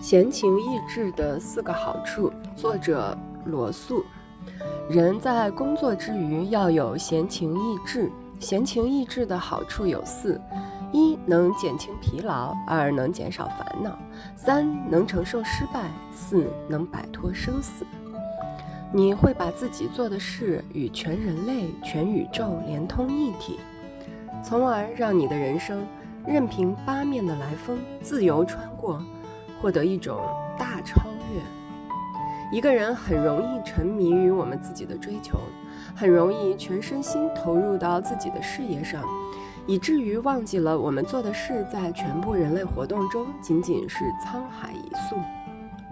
闲情逸致的四个好处，作者罗素。人在工作之余要有闲情逸致。闲情逸致的好处有四：一能减轻疲劳，二能减少烦恼，三能承受失败，四能摆脱生死。你会把自己做的事与全人类、全宇宙连通一体，从而让你的人生任凭八面的来风自由穿过。获得一种大超越。一个人很容易沉迷于我们自己的追求，很容易全身心投入到自己的事业上，以至于忘记了我们做的事在全部人类活动中仅仅是沧海一粟。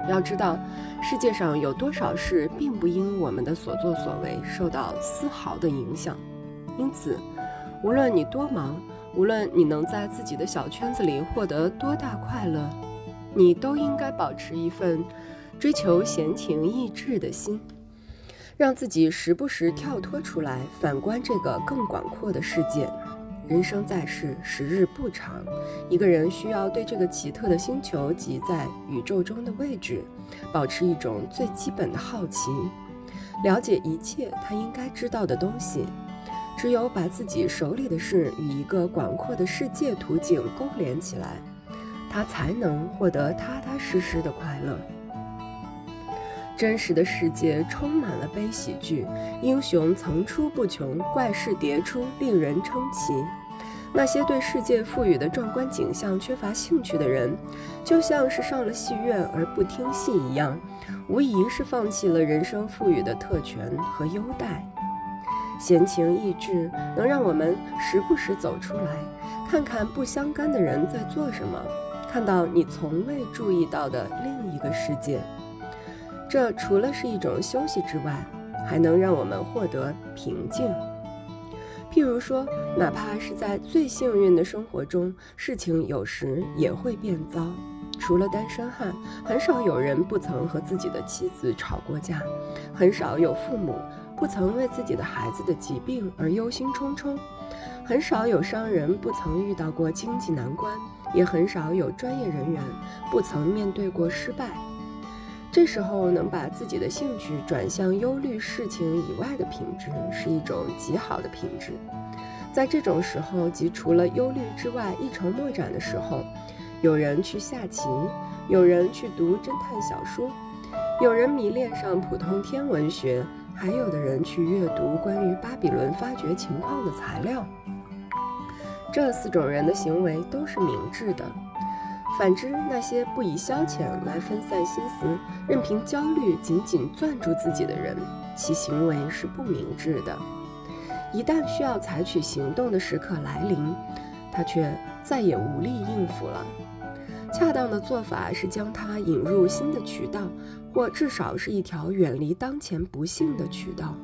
要知道，世界上有多少事并不因我们的所作所为受到丝毫的影响。因此，无论你多忙，无论你能在自己的小圈子里获得多大快乐。你都应该保持一份追求闲情逸致的心，让自己时不时跳脱出来，反观这个更广阔的世界。人生在世，时日不长，一个人需要对这个奇特的星球及在宇宙中的位置，保持一种最基本的好奇，了解一切他应该知道的东西。只有把自己手里的事与一个广阔的世界图景勾连起来。他才能获得踏踏实实的快乐。真实的世界充满了悲喜剧，英雄层出不穷，怪事迭出，令人称奇。那些对世界赋予的壮观景象缺乏兴趣的人，就像是上了戏院而不听戏一样，无疑是放弃了人生赋予的特权和优待。闲情逸致能让我们时不时走出来，看看不相干的人在做什么。看到你从未注意到的另一个世界，这除了是一种休息之外，还能让我们获得平静。譬如说，哪怕是在最幸运的生活中，事情有时也会变糟。除了单身汉，很少有人不曾和自己的妻子吵过架，很少有父母不曾为自己的孩子的疾病而忧心忡忡，很少有商人不曾遇到过经济难关。也很少有专业人员不曾面对过失败。这时候能把自己的兴趣转向忧虑事情以外的品质，是一种极好的品质。在这种时候，即除了忧虑之外一筹莫展的时候，有人去下棋，有人去读侦探小说，有人迷恋上普通天文学，还有的人去阅读关于巴比伦发掘情况的材料。这四种人的行为都是明智的，反之，那些不以消遣来分散心思，任凭焦虑紧紧攥住自己的人，其行为是不明智的。一旦需要采取行动的时刻来临，他却再也无力应付了。恰当的做法是将他引入新的渠道，或至少是一条远离当前不幸的渠道。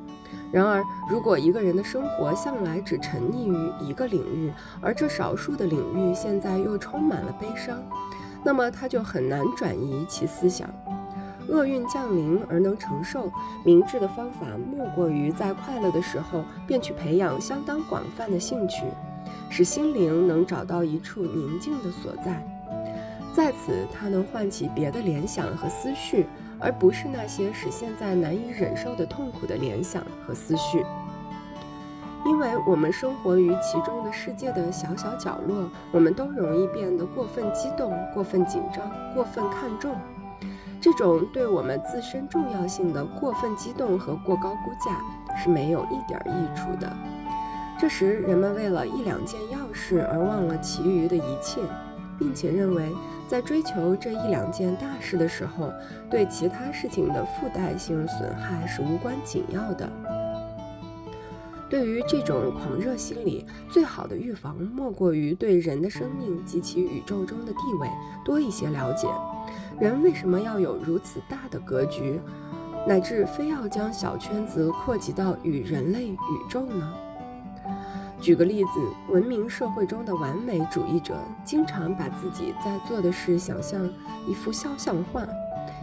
然而，如果一个人的生活向来只沉溺于一个领域，而这少数的领域现在又充满了悲伤，那么他就很难转移其思想。厄运降临而能承受，明智的方法莫过于在快乐的时候便去培养相当广泛的兴趣，使心灵能找到一处宁静的所在，在此他能唤起别的联想和思绪。而不是那些使现在难以忍受的痛苦的联想和思绪，因为我们生活于其中的世界的小小角落，我们都容易变得过分激动、过分紧张、过分看重。这种对我们自身重要性的过分激动和过高估价是没有一点益处的。这时，人们为了一两件要事而忘了其余的一切。并且认为，在追求这一两件大事的时候，对其他事情的附带性损害是无关紧要的。对于这种狂热心理，最好的预防莫过于对人的生命及其宇宙中的地位多一些了解。人为什么要有如此大的格局，乃至非要将小圈子扩及到与人类宇宙呢？举个例子，文明社会中的完美主义者经常把自己在做的事想象一幅肖像画。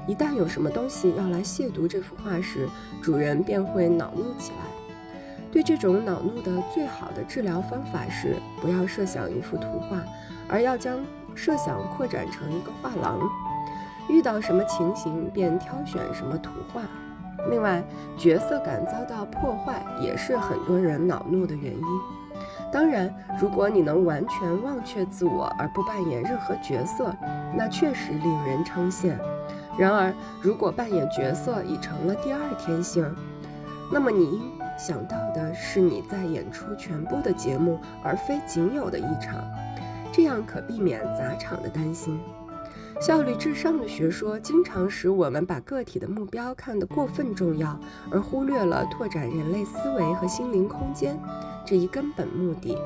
一旦有什么东西要来亵渎这幅画时，主人便会恼怒起来。对这种恼怒的最好的治疗方法是不要设想一幅图画，而要将设想扩展成一个画廊。遇到什么情形便挑选什么图画。另外，角色感遭到破坏也是很多人恼怒的原因。当然，如果你能完全忘却自我而不扮演任何角色，那确实令人称羡。然而，如果扮演角色已成了第二天性，那么你应想到的是你在演出全部的节目，而非仅有的一场，这样可避免砸场的担心。效率至上的学说经常使我们把个体的目标看得过分重要，而忽略了拓展人类思维和心灵空间这一根本目的。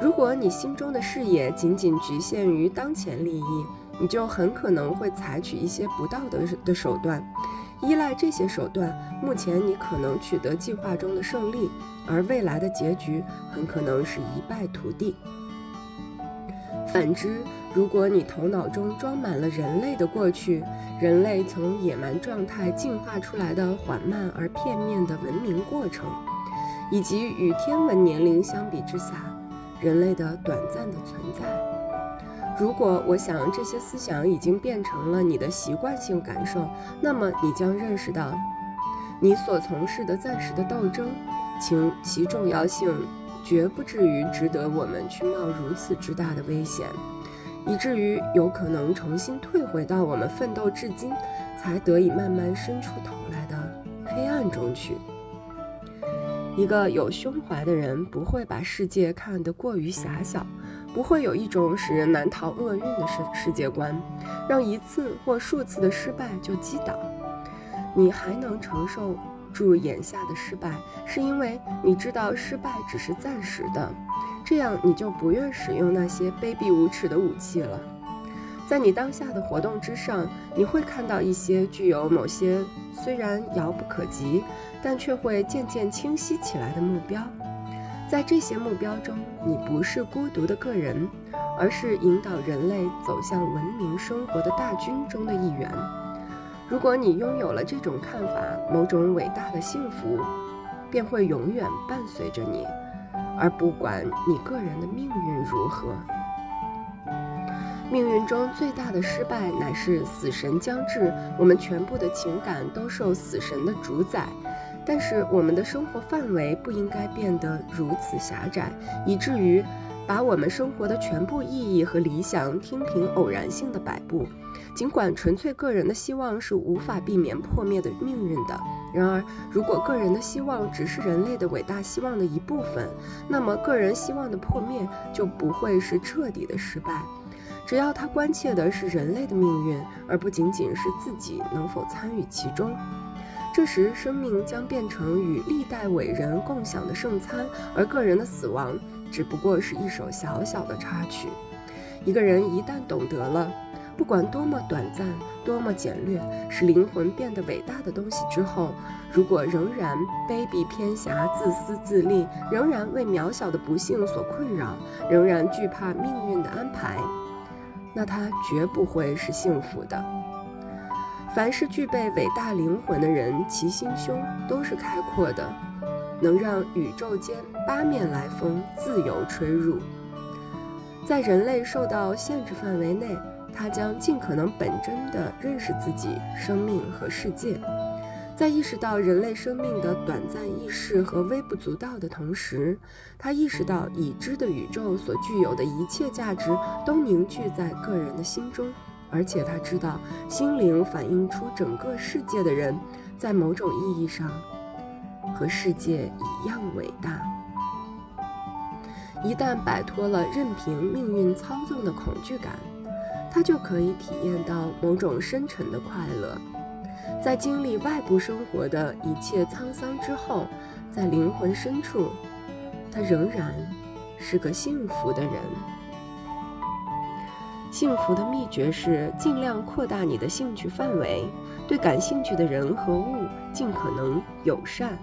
如果你心中的视野仅仅局限于当前利益，你就很可能会采取一些不道德的手段，依赖这些手段，目前你可能取得计划中的胜利，而未来的结局很可能是一败涂地。反之，如果你头脑中装满了人类的过去，人类从野蛮状态进化出来的缓慢而片面的文明过程，以及与天文年龄相比之下，人类的短暂的存在。如果我想这些思想已经变成了你的习惯性感受，那么你将认识到，你所从事的暂时的斗争，其其重要性绝不至于值得我们去冒如此之大的危险，以至于有可能重新退回到我们奋斗至今才得以慢慢伸出头来的黑暗中去。一个有胸怀的人不会把世界看得过于狭小。不会有一种使人难逃厄运的世世界观，让一次或数次的失败就击倒你，还能承受住眼下的失败，是因为你知道失败只是暂时的，这样你就不愿使用那些卑鄙无耻的武器了。在你当下的活动之上，你会看到一些具有某些虽然遥不可及，但却会渐渐清晰起来的目标。在这些目标中，你不是孤独的个人，而是引导人类走向文明生活的大军中的一员。如果你拥有了这种看法，某种伟大的幸福便会永远伴随着你，而不管你个人的命运如何。命运中最大的失败乃是死神将至，我们全部的情感都受死神的主宰。但是我们的生活范围不应该变得如此狭窄，以至于把我们生活的全部意义和理想听凭偶然性的摆布。尽管纯粹个人的希望是无法避免破灭的命运的，然而如果个人的希望只是人类的伟大希望的一部分，那么个人希望的破灭就不会是彻底的失败。只要他关切的是人类的命运，而不仅仅是自己能否参与其中。这时，生命将变成与历代伟人共享的圣餐，而个人的死亡只不过是一首小小的插曲。一个人一旦懂得了，不管多么短暂、多么简略，使灵魂变得伟大的东西之后，如果仍然卑鄙偏狭、自私自利，仍然为渺小的不幸所困扰，仍然惧怕命运的安排，那他绝不会是幸福的。凡是具备伟大灵魂的人，其心胸都是开阔的，能让宇宙间八面来风自由吹入。在人类受到限制范围内，他将尽可能本真地认识自己、生命和世界。在意识到人类生命的短暂易逝和微不足道的同时，他意识到已知的宇宙所具有的一切价值都凝聚在个人的心中。而且他知道，心灵反映出整个世界的人，在某种意义上和世界一样伟大。一旦摆脱了任凭命运操纵的恐惧感，他就可以体验到某种深沉的快乐。在经历外部生活的一切沧桑之后，在灵魂深处，他仍然是个幸福的人。幸福的秘诀是尽量扩大你的兴趣范围，对感兴趣的人和物尽可能友善。